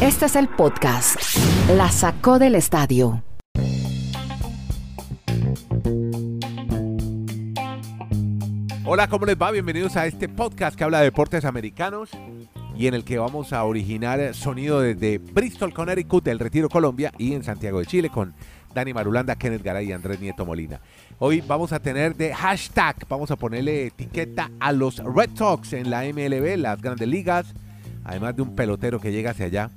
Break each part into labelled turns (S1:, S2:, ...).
S1: Este es el podcast. La sacó del estadio.
S2: Hola, ¿cómo les va? Bienvenidos a este podcast que habla de deportes americanos y en el que vamos a originar sonido desde Bristol, Connecticut, del Retiro, Colombia y en Santiago de Chile con Dani Marulanda, Kenneth Garay y Andrés Nieto Molina. Hoy vamos a tener de hashtag, vamos a ponerle etiqueta a los Red Sox en la MLB, las grandes ligas, además de un pelotero que llega hacia allá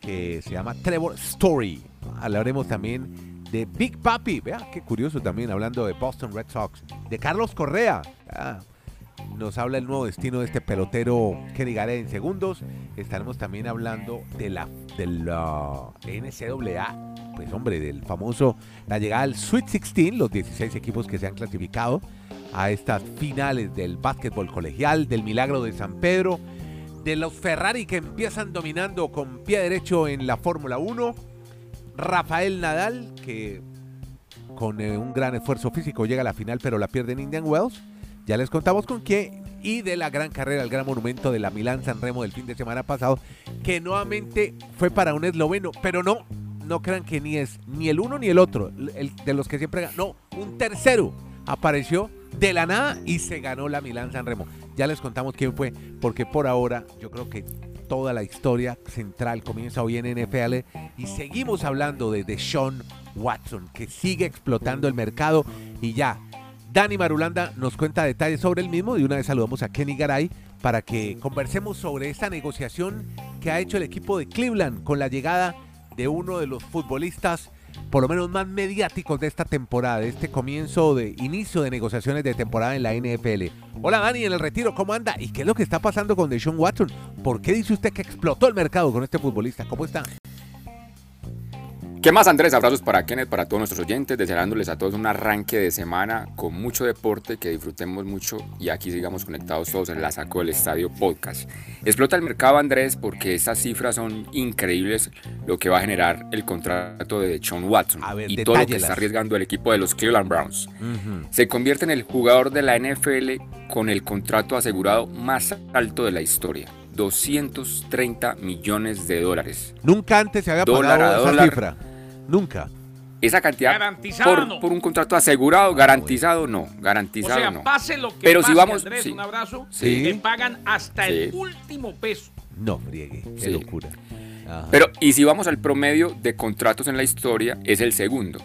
S2: que se llama Trevor Story. Hablaremos también de Big Papi, vea qué curioso también, hablando de Boston Red Sox, de Carlos Correa. Ah, nos habla el nuevo destino de este pelotero que digaré en segundos. Estaremos también hablando de la, de la NCAA, pues hombre, del famoso, la llegada al Sweet 16, los 16 equipos que se han clasificado a estas finales del básquetbol colegial, del milagro de San Pedro, de los Ferrari que empiezan dominando con pie derecho en la Fórmula 1, Rafael Nadal, que con eh, un gran esfuerzo físico llega a la final pero la pierde en Indian Wells, ya les contamos con qué, y de la gran carrera, el gran monumento de la Milán San Remo del fin de semana pasado, que nuevamente fue para un esloveno, pero no, no crean que ni es ni el uno ni el otro, el, de los que siempre ganan, no, un tercero apareció de la nada y se ganó la Milán San Remo. Ya les contamos quién fue, porque por ahora yo creo que toda la historia central comienza hoy en NFL y seguimos hablando de Deshaun Watson, que sigue explotando el mercado y ya. Dani Marulanda nos cuenta detalles sobre el mismo y una vez saludamos a Kenny Garay para que conversemos sobre esta negociación que ha hecho el equipo de Cleveland con la llegada de uno de los futbolistas por lo menos más mediáticos de esta temporada, de este comienzo de inicio de negociaciones de temporada en la NFL. Hola Dani, en el retiro, ¿cómo anda? ¿Y qué es lo que está pasando con Deshaun Watson? ¿Por qué dice usted que explotó el mercado con este futbolista? ¿Cómo está?
S3: ¿Qué más Andrés? Abrazos para Kenneth, para todos nuestros oyentes, deseándoles a todos un arranque de semana con mucho deporte, que disfrutemos mucho y aquí sigamos conectados todos en la Saco del Estadio Podcast. Explota el mercado Andrés porque estas cifras son increíbles lo que va a generar el contrato de Sean Watson y todo lo que está arriesgando el equipo de los Cleveland Browns. Se convierte en el jugador de la NFL con el contrato asegurado más alto de la historia. 230 millones de dólares.
S2: Nunca antes se había pagado esa cifra. Nunca.
S3: Esa cantidad por, por, un contrato asegurado, garantizado no, garantizado o sea, no.
S4: pase lo que
S3: Pero
S4: pase,
S3: si vamos,
S4: Andrés,
S3: sí.
S4: un abrazo,
S3: Sí.
S4: te pagan hasta el último peso.
S2: No, friegue, qué
S3: Sí.
S2: locura. Ajá.
S3: Pero, y si vamos al promedio de contratos en la historia, es el segundo.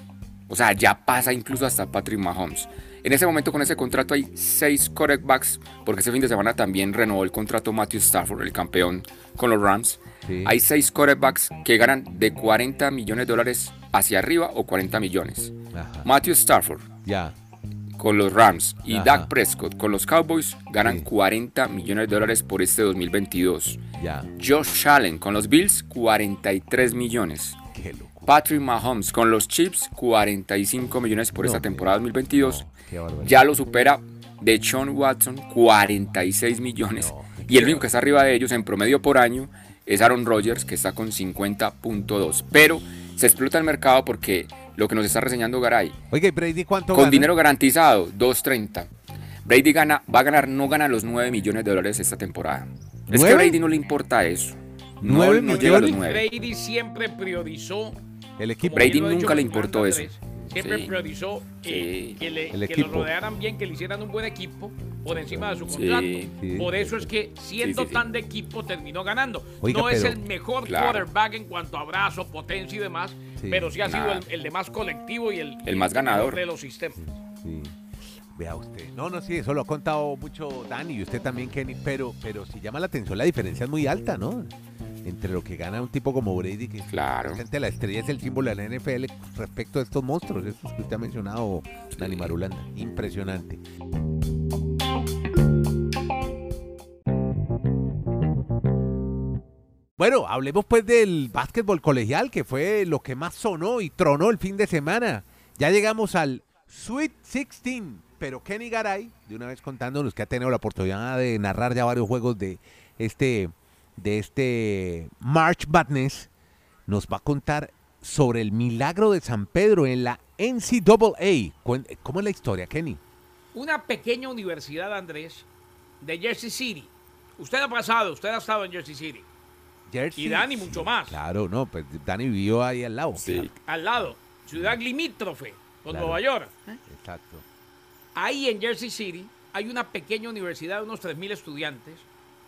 S3: O sea, ya pasa incluso hasta Patrick Mahomes. En ese momento con ese contrato hay seis quarterbacks, porque ese fin de semana también renovó el contrato Matthew Stafford, el campeón con los Rams.
S2: Sí.
S3: Hay seis quarterbacks que ganan de 40 millones de dólares hacia arriba o 40 millones.
S2: Ajá.
S3: Matthew Stafford
S2: Ya.
S3: con los Rams y
S2: Ajá.
S3: Dak Prescott con los Cowboys ganan
S2: Sí.
S3: 40 millones de dólares por este 2022.
S2: Ya.
S3: Josh Allen con los Bills 43 millones.
S2: Qué.
S3: Patrick Mahomes con los Chiefs 45 millones por
S2: No,
S3: esta temporada 2022.
S2: no,
S3: ya lo supera de Sean Watson 46 millones.
S2: No,
S3: y el único que está arriba de ellos en promedio por año es Aaron Rodgers que está con 50.2. Pero se explota el mercado porque lo que nos está reseñando Garay,
S2: ¿y Brady cuánto
S3: con
S2: gana?
S3: dinero garantizado 2.30. Brady gana, va a ganar, no gana los 9 millones de dólares esta temporada. Es que a Brady no le importa eso. No,
S2: ¿Nueve
S3: no llega a los
S2: millones?
S3: 9.
S4: Brady siempre priorizó.
S2: El equipo.
S3: Brady nunca le importó
S4: Fernando
S3: eso.
S4: Siempre
S3: Sí.
S4: priorizó eh,
S3: Sí.
S4: que, le, que lo rodearan bien, que le hicieran un buen equipo por encima de su contrato.
S2: sí.
S4: Por eso es que siendo
S3: Sí, sí, sí.
S4: tan de equipo terminó ganando.
S2: Oiga,
S4: no es
S2: pero-
S4: el mejor
S3: Claro.
S4: quarterback en cuanto a brazo, potencia y demás,
S2: Sí.
S4: pero sí ha sido el, el de más colectivo y el,
S3: El más ganador.
S4: de los sistemas.
S2: Sí. Vea usted. No, no, sí, eso lo ha contado mucho Dani y usted también, Kenny, pero, pero si llama la atención, la diferencia es muy alta, ¿no? Entre lo que gana un tipo como Brady, que
S3: Claro.
S2: la estrella es el símbolo de la NFL respecto a estos monstruos, estos que usted ha mencionado, Dani Marulanda. Impresionante. Bueno, hablemos pues del básquetbol colegial, que fue lo que más sonó y tronó el fin de semana. Ya llegamos al Sweet 16, pero Kenny Garay, de una vez contándonos que ha tenido la oportunidad de narrar ya varios juegos de este, de este March Madness, nos va a contar sobre el milagro de San Pedro en la NCAA. ¿Cómo es la historia, Kenny?
S4: Una pequeña universidad, Andrés, de Jersey City. Usted ha pasado, usted ha estado en Jersey City.
S2: Jersey.
S4: Y Dani mucho más.
S2: Claro, no, pues Dani vivió ahí al lado.
S3: Sí.
S4: Al lado. Ciudad limítrofe con
S2: Claro.
S4: Nueva York.
S2: claro. Exacto.
S4: Ahí en Jersey City hay una pequeña universidad de unos 3.000 estudiantes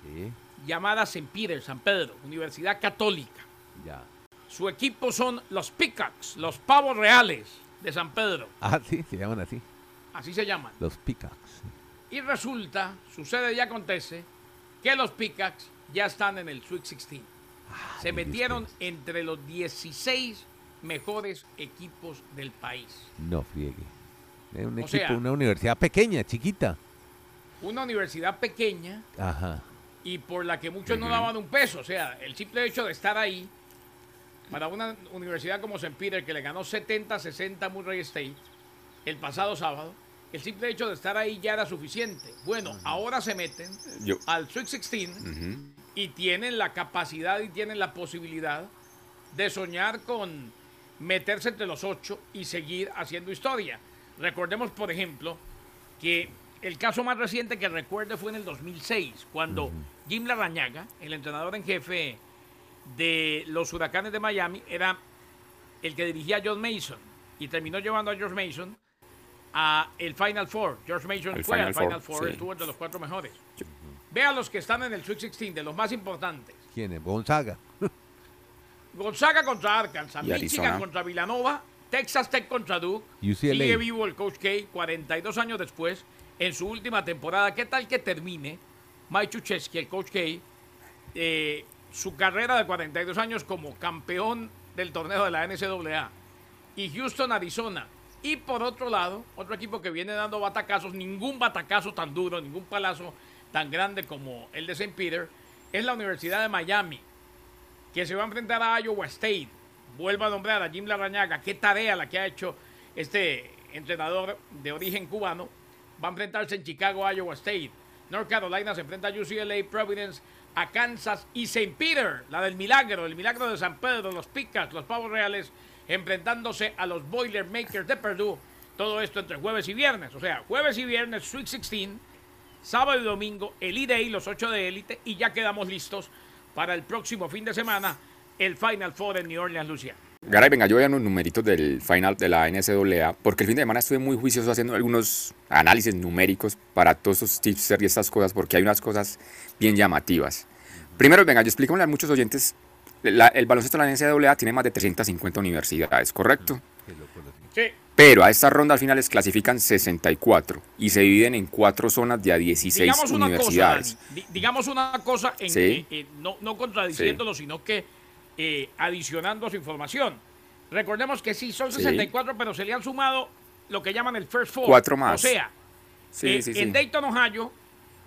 S2: Sí,
S4: llamada St. Peter, San Pedro, Universidad Católica.
S2: ya.
S4: Su equipo son los Peacocks, los pavos reales de San Pedro.
S2: Ah, sí, se llaman así.
S4: Así se llaman.
S2: Los Peacocks.
S4: Y resulta, sucede y acontece, que los Peacocks ya están en el Sweet 16. Se
S2: mire
S4: metieron entre los 16 mejores equipos del país.
S2: No friegue. Es un
S4: O
S2: equipo,
S4: sea-
S2: una universidad pequeña, chiquita.
S4: Una universidad pequeña
S2: Ajá.
S4: Y por la que muchos no daban un peso. O sea, el simple hecho de estar ahí, para una universidad como St. Peter, que le ganó 70-60 a Murray State el pasado sábado, el simple hecho de estar ahí ya era suficiente. Bueno, ahora se meten
S3: Yo,
S4: al Sweet 16
S3: Ujú.
S4: y tienen la capacidad y tienen la posibilidad de soñar con meterse entre los ocho y seguir haciendo historia. Recordemos, por ejemplo, que el caso más reciente que recuerde fue en el 2006, cuando Jim Larrañaga, el entrenador en jefe de los Huracanes de Miami, era el que dirigía a John Mason y terminó llevando a George Mason a el Final Four. George Mason fue
S3: Final
S4: al
S3: Four,
S4: Final Four,
S3: sí.
S4: estuvo entre los cuatro mejores. Vea los que están en el Sweet 16, de los más importantes.
S2: ¿Quién es? Gonzaga.
S4: Gonzaga contra Arkansas, Michigan contra Villanova, Texas Tech contra Duke.
S2: UCLA.
S4: Sigue vivo el Coach K 42 años después, en su última temporada. ¿Qué tal que termine Mike Chucheski, el Coach K, eh, su carrera de 42 años como campeón del torneo de la NCAA? Y Houston, Arizona. Y por otro lado, otro equipo que viene dando batacazos, ningún batacazo tan duro, ningún palazo tan grande como el de St. Peter, es la Universidad de Miami que se va a enfrentar a Iowa State. Vuelvo a nombrar a Jim Larrañaga. Qué tarea la que ha hecho este entrenador de origen cubano. Va a enfrentarse en Chicago a Iowa State. North Carolina se enfrenta a UCLA, Providence, a Kansas y St. Peter, la del milagro, el milagro de San Pedro, los Picas, los Pavos Reales, enfrentándose a los Boilermakers de Purdue. Todo esto entre jueves y viernes. O sea, jueves y viernes, Sweet 16 sábado y domingo el E-Day, los ocho de élite, y ya quedamos listos para el próximo fin de semana, el Final Four en New Orleans, Lucia.
S3: Garay, venga, yo voy a unos numeritos del final de la NCAA, porque el fin de semana estuve muy juicioso haciendo algunos análisis numéricos para todos estos tips y estas cosas, porque hay unas cosas bien llamativas. Primero, venga, yo explícamele a muchos oyentes, la- el baloncesto de la NCAA tiene más de 350 universidades, ¿correcto?
S4: Sí,
S3: Pero a estas rondas finales clasifican 64 y se dividen en cuatro zonas de a 16
S4: digamos una cosa,
S3: universidades.
S4: Dani, di- digamos una cosa, en,
S3: Sí.
S4: eh, eh, no, no contradiciéndolo, sino que eh, adicionando su información. Recordemos que sí, son
S3: Sí.
S4: 64, pero se le han sumado lo que llaman el First Four.
S3: Cuatro más.
S4: O sea,
S3: Sí,
S4: eh,
S3: sí, sí.
S4: en Dayton, Ohio,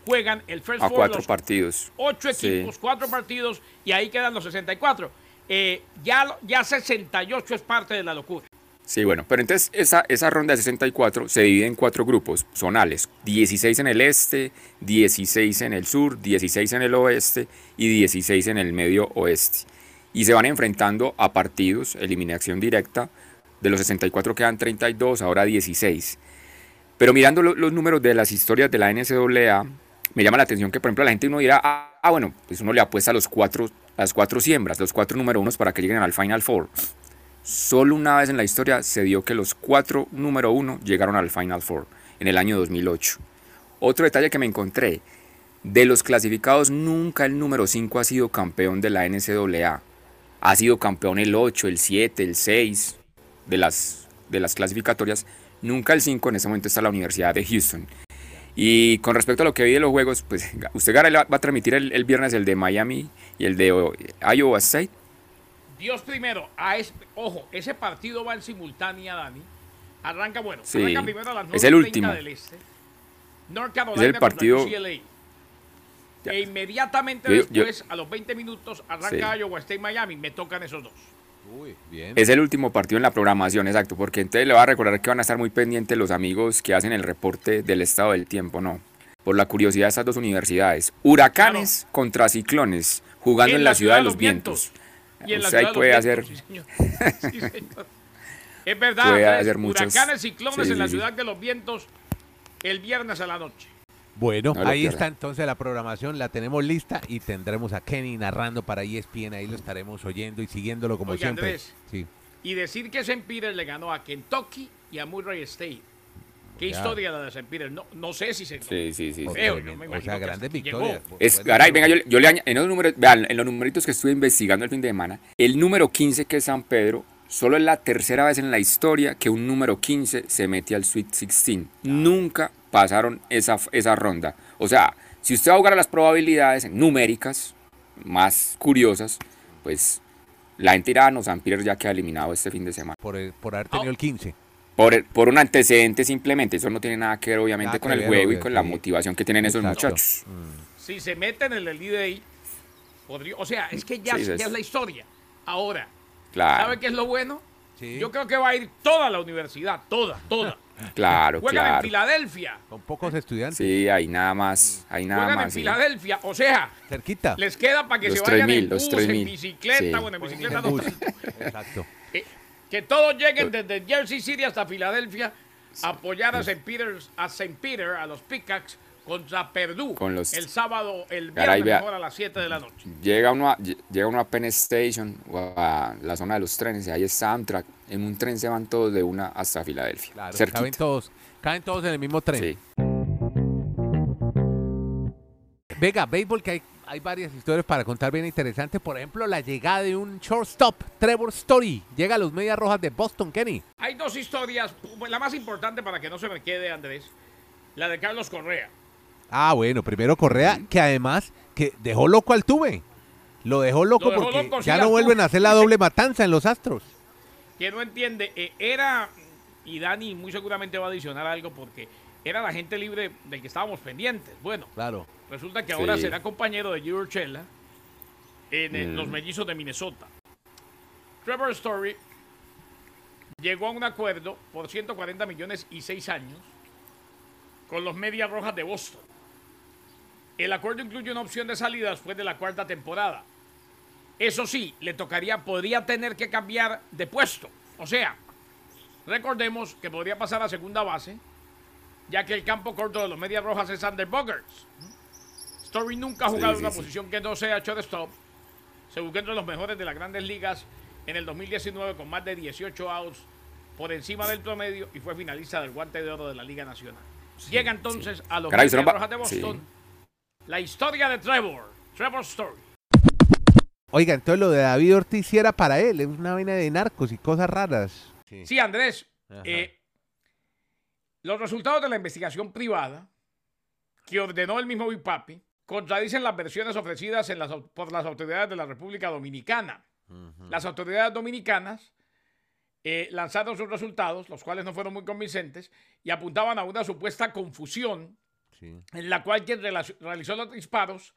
S4: juegan el First
S3: A
S4: Four
S3: cuatro
S4: los
S3: partidos.
S4: ocho
S3: Sí.
S4: equipos, cuatro partidos y ahí quedan los 64. Eh, ya, ya 68 es parte de la locura.
S3: Sí, bueno, pero entonces esa, esa ronda de 64 se divide en cuatro grupos zonales, 16 en el este, 16 en el sur, 16 en el oeste y 16 en el medio oeste. Y se van enfrentando a partidos, eliminación directa, de los 64 quedan 32, ahora 16. Pero mirando lo- los números de las historias de la NCAA, me llama la atención que, por ejemplo, la gente uno dirá, ah, ah, bueno, pues uno le apuesta a los cuatro, las cuatro siembras, los cuatro número unos para que lleguen al Final Four. Solo una vez en la historia se dio que los cuatro número uno llegaron al Final Four, en el año 2008. Otro detalle que me encontré, de los clasificados nunca el número 5 ha sido campeón de la NCAA. Ha sido campeón el 8, el 7, el 6 de las, de las clasificatorias. Nunca el 5, en este momento está la Universidad de Houston. Y con respecto a lo que vi de los juegos, pues usted Garay, va a transmitir el, el viernes el de Miami y el de Iowa State.
S4: Dios primero, a ojo, ese partido va en simultánea, Dani. Arranca, bueno,
S3: Sí,
S4: arranca primero a las
S3: es el
S4: 9:30
S3: último.
S4: del este. North Carolina
S3: Es el partido-
S4: UCLA.
S3: Ya.
S4: E inmediatamente
S3: Yo- yo-
S4: después, a los 20 minutos, arranca
S3: Sí.
S4: Iowa State Miami. Me tocan esos dos.
S2: Uy, bien.
S3: Es el último partido en la programación, exacto, porque entonces le voy a recordar que van a estar muy pendientes los amigos que hacen el reporte del estado del tiempo, ¿no? Por la curiosidad de estas dos universidades. Huracanes contra ciclones, jugando en, la, ciudad de los vientos.
S4: Y en
S3: ahí puede
S4: vientos,
S3: hacer-
S4: sí, señor. Sí, señor. Es verdad,
S3: Puede hacer muchos-
S4: huracanes, ciclones
S3: sí,
S4: en la ciudad de los vientos el viernes a la noche.
S2: Bueno,
S3: No
S2: ahí está entonces la programación, la tenemos lista y tendremos a Kenny narrando para ESPN, ahí lo estaremos oyendo y siguiéndolo como
S4: Oiga,
S2: siempre.
S4: Andrés.
S2: Sí.
S4: Y decir que St. Peter le ganó a Kentucky y a Murray State. Qué
S2: Ya.
S4: historia la de St. Peter. No, no sé si se.
S3: Sí, sí, sí. sí.
S4: Creo,
S2: o
S4: yo me
S2: sea, grandes victorias.
S4: llegó.
S3: Es, caray, venga, yo, yo le añado, en los números, vean, en los numeritos que estuve investigando el fin de semana, el número 15 que es San Pedro, solo es la tercera vez en la historia que un número 15 se mete al Sweet 16. Nunca pasaron esa, esa ronda. O sea, si usted va a jugar a las probabilidades numéricas más curiosas, pues la entidad no San Peter ya queda eliminado este fin de semana.
S2: Por, el- por haber tenido el 15.
S3: Por, el- por un antecedente simplemente, eso no tiene nada que ver obviamente
S2: Nada
S3: con el
S2: ver,
S3: juego y con la motivación que tienen esos muchachos.
S4: Si se meten en el Eight, podría. O sea, es que ya,
S3: Sí,
S4: ya
S3: es-
S4: es la historia. Ahora,
S3: Claro,
S4: ¿sabe qué es lo bueno?
S2: Sí.
S4: Yo creo que va a ir toda la universidad, toda, toda.
S3: claro,
S4: Juegan en
S3: claro.
S4: Filadelfia.
S2: Con pocos estudiantes.
S3: Sí, ahí nada más, ahí nada
S4: Juegan en
S3: más. sí.
S4: Filadelfia. O sea,
S2: Cerquita.
S4: les queda para que
S3: Los
S4: se vayan
S3: 3.000,
S4: en
S3: los
S4: bus, en
S3: 3.000.
S4: bicicleta.
S3: Sí.
S4: Bueno, en bicicleta no.
S2: Exacto.
S4: Eh, que todos lleguen desde Jersey City hasta Filadelfia a apoyar a St. Peter, a St. Peter, a los Pickaxe contra
S3: Con los-
S4: el sábado, el
S3: Caray,
S4: viernes
S3: vea.
S4: mejor a las 7 de la noche.
S3: Llega uno, a, lle- llega uno a Penn Station o a la zona de los trenes y ahí está Amtrak. En un tren se van todos de una hasta Filadelfia.
S2: Claro, caben todos, caben todos en el mismo tren.
S3: Sí.
S2: Venga, béisbol, que hay, hay varias historias para contar bien interesantes. Por ejemplo, la llegada de un shortstop, Trevor Story. Llega a los Medias Rojas de Boston, Kenny.
S4: Hay dos historias, la más importante para que no se me quede, Andrés, la de Carlos Correa.
S2: Ah, bueno, primero Correa, que además que dejó loco al Tuve. Lo dejó loco
S4: Lo dejó
S2: porque
S4: loco, sí,
S2: ya no vuelven a hacer la doble matanza en los Astros.
S4: que no entiende, eh, era, y Dani muy seguramente va a adicionar algo porque era la gente libre del que estábamos pendientes. Bueno,
S2: Claro.
S4: resulta que ahora
S3: Sí.
S4: será compañero de Gio Urshela en eh,
S3: Mm.
S4: los mellizos de Minnesota. Trevor Story llegó a un acuerdo por 140 millones y 6 años con los Medias Rojas de Boston. El acuerdo incluye una opción de salida después de la cuarta temporada. Eso sí, le tocaría, podría tener que cambiar de puesto. O sea, recordemos que podría pasar a segunda base, ya que el campo corto de los Medias Rojas es Under Boggers. Story nunca ha jugado
S3: sí,
S4: una
S3: sí.
S4: posición que no sea shortstop. Se buscó entre los mejores de las grandes ligas en el 2019 con más de 18 outs por encima del promedio y fue finalista del guante de oro de la Liga Nacional. Llega entonces a los
S3: Caray,
S4: Medias Rojas de. Boston. La historia de Trevor, Trevor Story.
S2: Oiga, entonces lo de David Ortiz sí era para él, es una vaina de narcos y cosas raras. Sí.
S4: Sí, Andrés. Eh, los resultados de la investigación privada que ordenó el mismo Big Papi contradicen las versiones ofrecidas en las por las autoridades de la República Dominicana. Las autoridades dominicanas eh, lanzaron sus resultados, los cuales no fueron muy convincentes, y apuntaban a una supuesta confusión
S2: Sí.
S4: en la cual quien realizó los disparos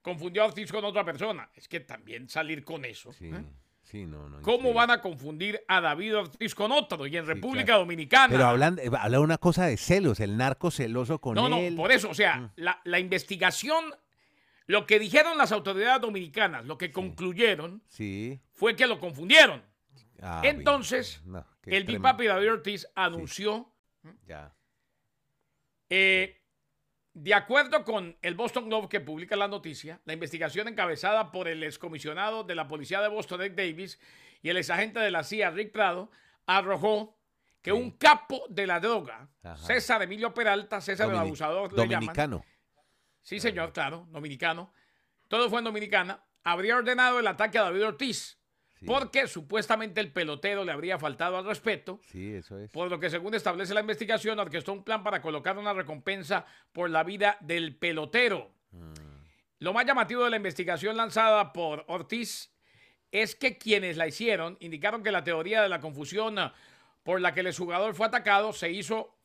S4: confundió a Ortiz con otra persona. Es que también salir con eso.
S2: Sí,
S4: ¿eh?
S2: sí, no, no.
S4: ¿Cómo van a confundir a David Ortiz con otro? Y en República
S2: claro.
S4: Dominicana.
S2: Pero hablan, eh, habla una cosa de celos, el narco celoso con
S4: No, no,
S2: él.
S4: por eso, o sea,
S2: Mm.
S4: la, la investigación, lo que dijeron las autoridades dominicanas, lo que concluyeron fue que lo confundieron.
S2: Ah,
S4: Entonces,
S2: no,
S4: El Big. Papi David Ortiz anunció,
S2: Ya.
S4: eh, de acuerdo con el Boston Globe que publica la noticia, la investigación encabezada por el excomisionado de la policía de Boston, Ed Davis, y el exagente de la CIA, Rick Prado, arrojó que un capo de la droga,
S2: Ajá.
S4: César Emilio Peralta, César el abusador, le llaman,
S2: Dominicano.
S4: Sí, señor, claro, dominicano. Todo fue en Dominicana. Habría ordenado el ataque a David Ortiz
S2: Sí.
S4: porque supuestamente el pelotero le habría faltado al respeto,
S2: Sí, eso es.
S4: por lo que según establece la investigación, orquestó un plan para colocar una recompensa por la vida del pelotero.
S2: Mm.
S4: Lo más llamativo de la investigación lanzada por Ortiz es que quienes la hicieron indicaron que la teoría de la confusión ah, por la que el jugador fue atacado se hizo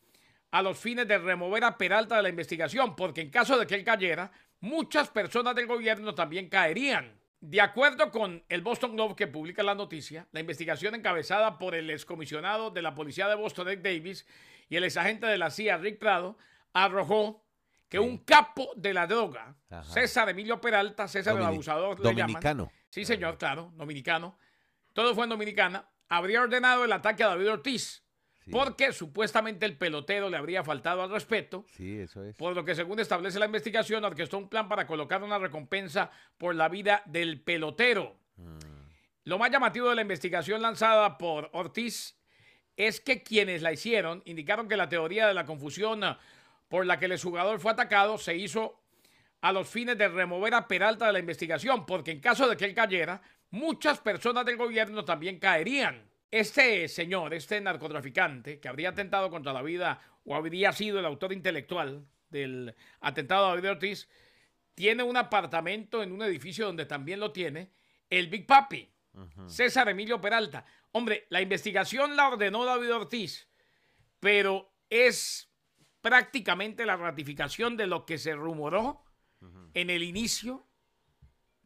S4: a los fines de remover a Peralta de la investigación, porque en caso de que él cayera, muchas personas del gobierno también caerían. De acuerdo con el Boston Globe que publica la noticia, la investigación encabezada por el excomisionado de la policía de Boston, Ed Davis, y el exagente de la CIA, Rick Prado, arrojó que un capo de la droga,
S2: Ajá.
S4: César Emilio Peralta, César el abusador, le llaman,
S2: Dominicano.
S4: Sí, señor, claro, dominicano. Todo fue en Dominicana. Habría ordenado el ataque a David Ortiz porque supuestamente el pelotero le habría faltado al respeto.
S2: Sí, eso es.
S4: Por lo que según establece la investigación, orquestó un plan para colocar una recompensa por la vida del pelotero.
S2: Mm.
S4: Lo más llamativo de la investigación lanzada por Ortiz es que quienes la hicieron indicaron que la teoría de la confusión ah, por la que el jugador fue atacado se hizo a los fines de remover a Peralta de la investigación, porque en caso de que él cayera, muchas personas del gobierno también caerían. Este señor, este narcotraficante que habría atentado contra la vida o habría sido el autor intelectual del atentado a David Ortiz, tiene un apartamento en un edificio donde también lo tiene el Big Papi, César Emilio Peralta. Hombre, la investigación la ordenó David Ortiz, pero es prácticamente la ratificación de lo que se rumoró en el inicio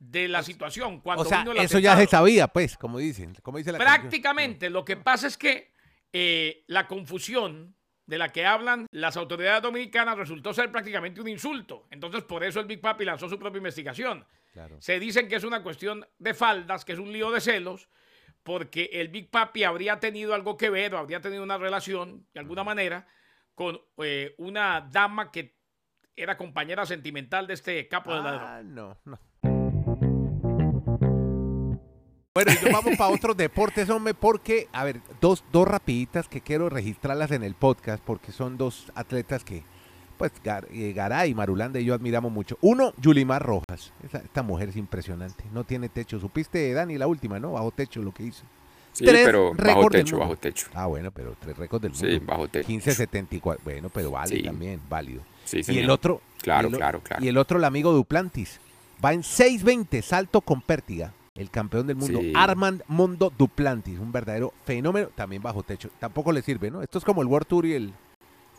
S4: de la situación. Cuando
S2: o sea,
S4: vino el
S2: eso ya se sabía, pues, como dicen. Como dice la canción.
S4: Prácticamente. Lo que pasa es que eh, la confusión de la que hablan las autoridades dominicanas resultó ser prácticamente un insulto. Entonces, por eso el Big Papi lanzó su propia investigación.
S2: Claro.
S4: Se dicen que es una cuestión de faldas, que es un lío de celos, porque el Big Papi habría tenido algo que ver o habría tenido una relación, de alguna manera, con eh, una dama que era compañera sentimental de este capo la.
S2: Ah, no, no. Bueno, y nos vamos para otros deportes, hombre, porque, a ver, dos, dos rapiditas que quiero registrarlas en el podcast, porque son dos atletas que, pues, Gar- eh, Garay, Marulanda y yo admiramos mucho. Uno, Yulimar Rojas. Esa- esta mujer es impresionante, no tiene techo. Supiste, Dani, la última, ¿no? Bajo techo, lo que hizo.
S3: Sí,
S2: Tres
S3: pero bajo techo, bajo techo.
S2: Ah, bueno, pero tres récords del mundo.
S3: Sí, bajo techo.
S2: 15.74, bueno, pero vale
S3: Sí.
S2: también, válido.
S3: Sí,
S2: Y
S3: señor.
S2: el otro.
S3: Claro,
S2: y el
S3: claro, claro.
S2: Y el otro, el amigo Duplantis. Va en 6.20, salto con pértiga. El campeón del mundo,
S3: Sí.
S2: Armand Mondo Duplantis. Un verdadero fenómeno, también bajo techo. Tampoco le sirve, ¿no? Esto es como el World Tour y el,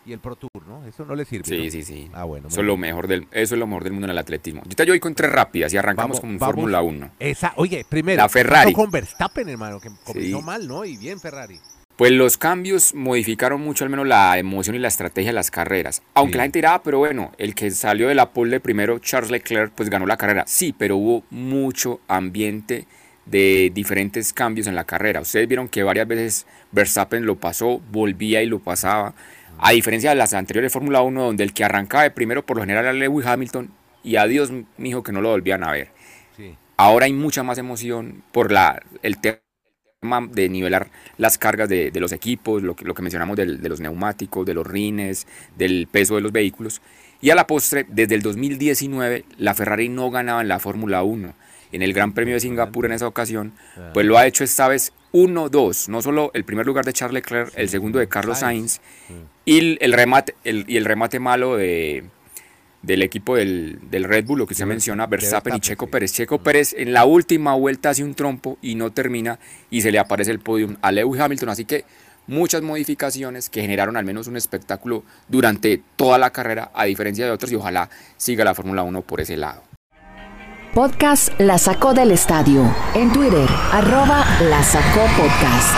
S2: y el Pro Tour, ¿no? Eso no le sirve.
S3: Sí,
S2: ¿no?
S3: sí, sí.
S2: Ah, bueno.
S3: Eso es lo mejor del, eso es lo mejor del mundo en el atletismo. Yo voy con tres rápidas y arrancamos
S2: Vamos,
S3: con. Fórmula 1.
S2: Esa, oye, primero,
S3: La Ferrari.
S2: con Verstappen, hermano, que comenzó
S3: Sí.
S2: mal, ¿no? Y bien Ferrari.
S3: Pues los cambios modificaron mucho al menos la emoción y la estrategia de las carreras. Aunque
S2: Sí.
S3: la gente dirá, "Ah, pero bueno, el que salió de la pole de primero, Charles Leclerc, pues ganó la carrera. Sí, pero hubo mucho ambiente de diferentes cambios en la carrera. Ustedes vieron que varias veces Verstappen lo pasó, volvía y lo pasaba. A diferencia de las anteriores Fórmula 1, donde el que arrancaba de primero por lo general era Lewis Hamilton y adiós, mijo, que no lo volvían a ver.
S2: Sí.
S3: Ahora hay mucha más emoción por la, el tema de nivelar las cargas de, de los equipos, lo que, lo que mencionamos del- de los neumáticos, de los rines, del peso de los vehículos. Y a la postre, desde el 2019, la Ferrari no ganaba en la Fórmula 1. En el Gran Premio de Singapur en esa ocasión, pues lo ha hecho esta vez 1-2. No solo el primer lugar de Charles Leclerc, el segundo de Carlos
S2: Sainz.
S3: Sainz y el, el remate, el- y el remate malo de, del equipo del, del Red Bull, lo que usted
S2: De
S3: menciona,
S2: Verstappen,
S3: Verstappen y Checo
S2: sí.
S3: Pérez. Checo Pérez en la última vuelta hace un trompo y no termina y se le aparece el podium a Lewis Hamilton. Así que muchas modificaciones que generaron al menos un espectáculo durante toda la carrera, a diferencia de otros, y ojalá siga la Fórmula 1 por ese lado.
S1: Podcast La Sacó del Estadio. En Twitter, arroba La Sacó Podcast.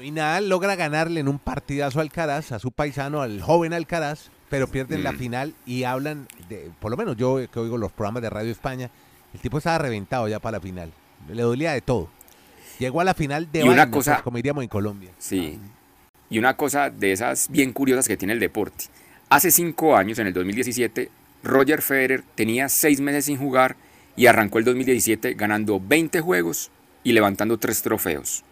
S2: Bueno, y Nadal logra ganarle en un partidazo a Alcaraz, a su paisano, al joven Alcaraz, pero pierden la
S3: Mm.
S2: final y hablan, de, por lo menos yo que oigo los programas de Radio España, el tipo estaba reventado ya para la final, le dolía de todo. Llegó a la final de
S3: Y una
S2: vaina,
S3: cosa-
S2: pues, como diríamos en Colombia.
S3: Sí. Y una cosa de esas bien curiosas que tiene el deporte. Hace cinco años, en el 2017, Roger Federer tenía seis meses sin jugar y arrancó el 2017 ganando 20 juegos y levantando tres trofeos.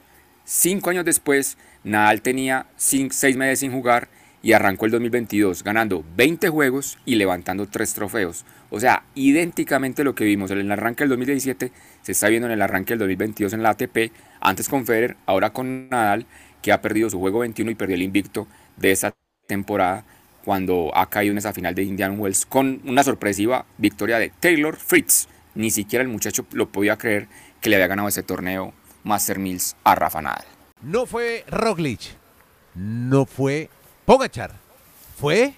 S3: Cinco años después, Nadal tenía seis meses sin jugar y arrancó el 2022 ganando 20 juegos y levantando tres trofeos. O sea, idénticamente lo que vimos en el arranque del 2017 se está viendo en el arranque del 2022 en la ATP, antes con Federer, ahora con Nadal, que ha perdido su juego 21 y perdió el invicto de esta temporada cuando ha caído en esa final de Indian Wells con una sorpresiva victoria de Taylor Fritz. Ni siquiera el muchacho lo podía creer que le había ganado ese torneo Master Mills a Rafa Nadal.
S2: No fue Roglic, no fue Pogachar, fue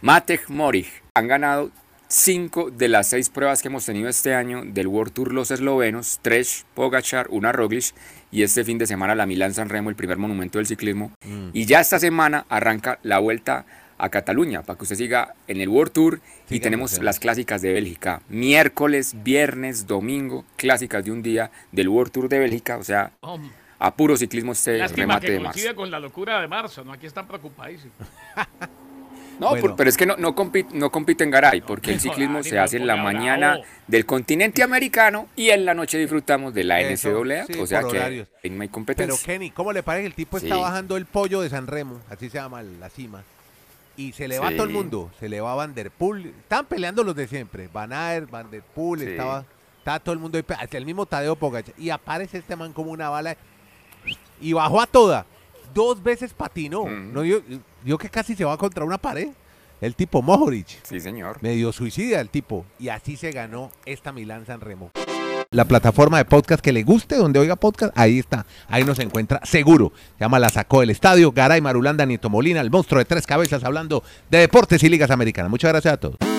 S3: Matej Moric han ganado cinco de las seis pruebas que hemos tenido este año del World Tour los eslovenos, tres Pogachar, una Roglic y este fin de semana la Milán San Remo, el primer monumento del ciclismo. Y ya esta semana arranca la vuelta a Cataluña para que usted siga en el World Tour y tenemos las clásicas de Bélgica, miércoles, viernes, domingo, clásicas de un día del World Tour de Bélgica, o sea, a puro ciclismo este
S4: lástima
S3: remate
S4: que
S3: de marzo.
S4: coincide con la locura de marzo, ¿no? Aquí están preocupadísimos.
S3: No,
S2: Bueno.
S3: por- pero es que no, no, compite, no compite en Garay, porque el ciclismo se hace en la mañana del continente americano y en la noche disfrutamos de la NCAA,
S2: sí,
S3: o sea que no hay
S2: Pero
S3: competencia.
S2: Kenny, ¿cómo le parece que el tipo está
S3: Sí.
S2: bajando el pollo de San Remo? Así se llama la cima. Y se le va
S3: Sí.
S2: todo el mundo. Se le va Van Der Poel. Estaban peleando los de siempre. Van Aert, Van Der Poel,
S3: Sí.
S2: estaba, estaba todo el mundo Hasta el mismo Tadeo Pogacar. Y aparece este man como una bala. Y bajó a toda. Dos veces patinó.
S3: Ujú.
S2: No, yo, yo que casi se va contra una pared. El tipo Mohoric.
S3: Sí, señor.
S2: Medio suicida el tipo. Y así se ganó esta Milán San Remo. La plataforma de podcast que le guste, donde oiga podcast, ahí está. Ahí nos encuentra seguro. Se llama La Sacó del Estadio. Garay Marulanda, Nieto Molina, el monstruo de tres cabezas, hablando de deportes y ligas americanas. Muchas gracias a todos.